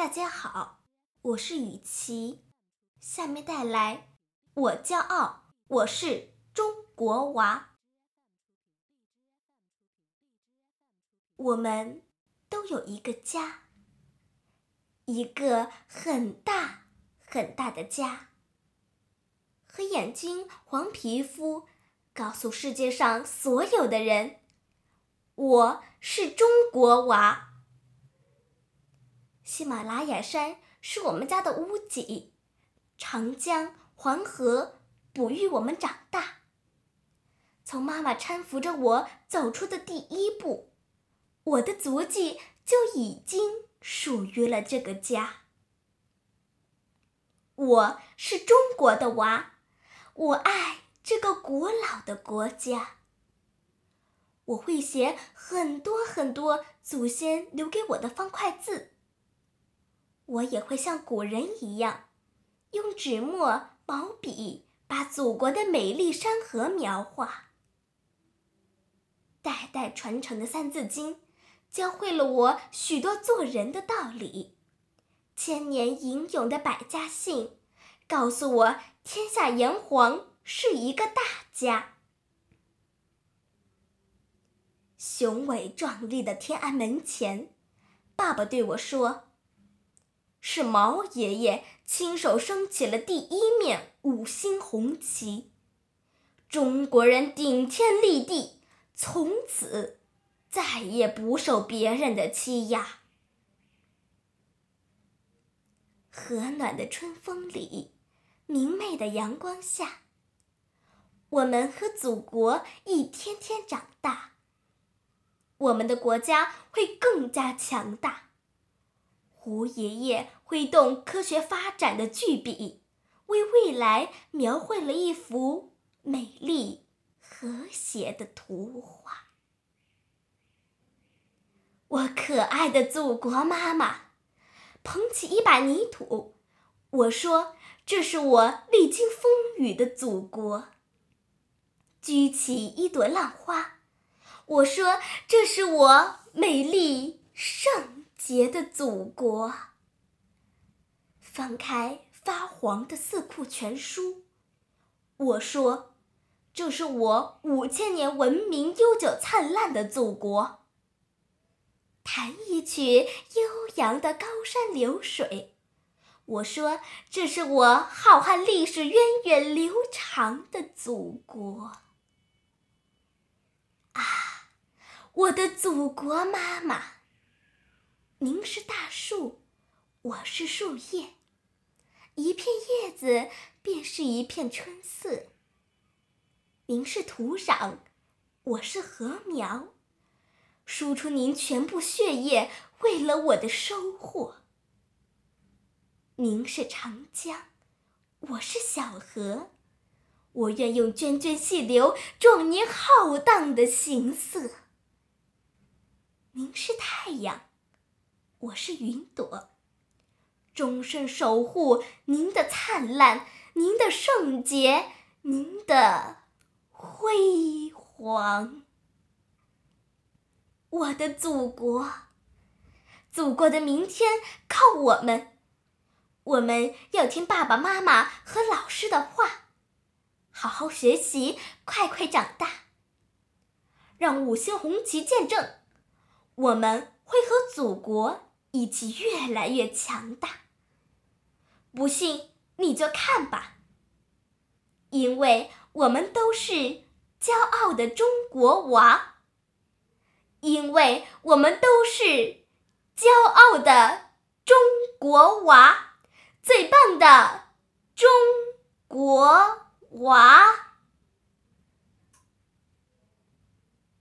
大家好，我是雨琪，下面带来我骄傲，我是中国娃。我们都有一个家，一个很大很大的家。黑眼睛、黄皮肤，告诉世界上所有的人，我是中国娃。喜马拉雅山是我们家的屋脊，长江、黄河哺育我们长大。从妈妈搀扶着我走出的第一步，我的足迹就已经属于了这个家。我是中国的娃，我爱这个古老的国家。我会写很多很多祖先留给我的方块字。我也会像古人一样，用纸墨、毛笔把祖国的美丽山河描画。代代传承的《三字经》，教会了我许多做人的道理；千年吟咏的《百家姓》，告诉我天下炎黄是一个大家。雄伟壮丽的天安门前，爸爸对我说。是毛爷爷亲手升起了第一面五星红旗，中国人顶天立地，从此再也不受别人的欺压。和暖的春风里，明媚的阳光下，我们和祖国一天天长大，我们的国家会更加强大。胡爷爷挥动科学发展的巨笔，为未来描绘了一幅美丽和谐的图画。我可爱的祖国妈妈，捧起一把泥土，我说：“这是我历经风雨的祖国。”举起一朵浪花，我说：“这是我美丽圣。”洁的祖国。翻开发黄的《四库全书》，我说：“这是我五千年文明悠久灿烂的祖国。”弹一曲悠扬的高山流水，我说：“这是我浩瀚历史源远流长的祖国。”啊，我的祖国妈妈！您是大树，我是树叶，一片叶子便是一片春色。您是土壤，我是禾苗，输出您全部血液，为了我的收获。您是长江，我是小河，我愿用涓涓细流壮您浩荡的行色。您是太阳。我是云朵，终身守护您的灿烂，您的圣洁，您的辉煌。我的祖国，祖国的明天靠我们。我们要听爸爸妈妈和老师的话，好好学习，快快长大。让五星红旗见证，我们会和祖国。以及越来越强大。不信你就看吧，因为我们都是骄傲的中国娃，因为我们都是骄傲的中国娃，最棒的中国娃。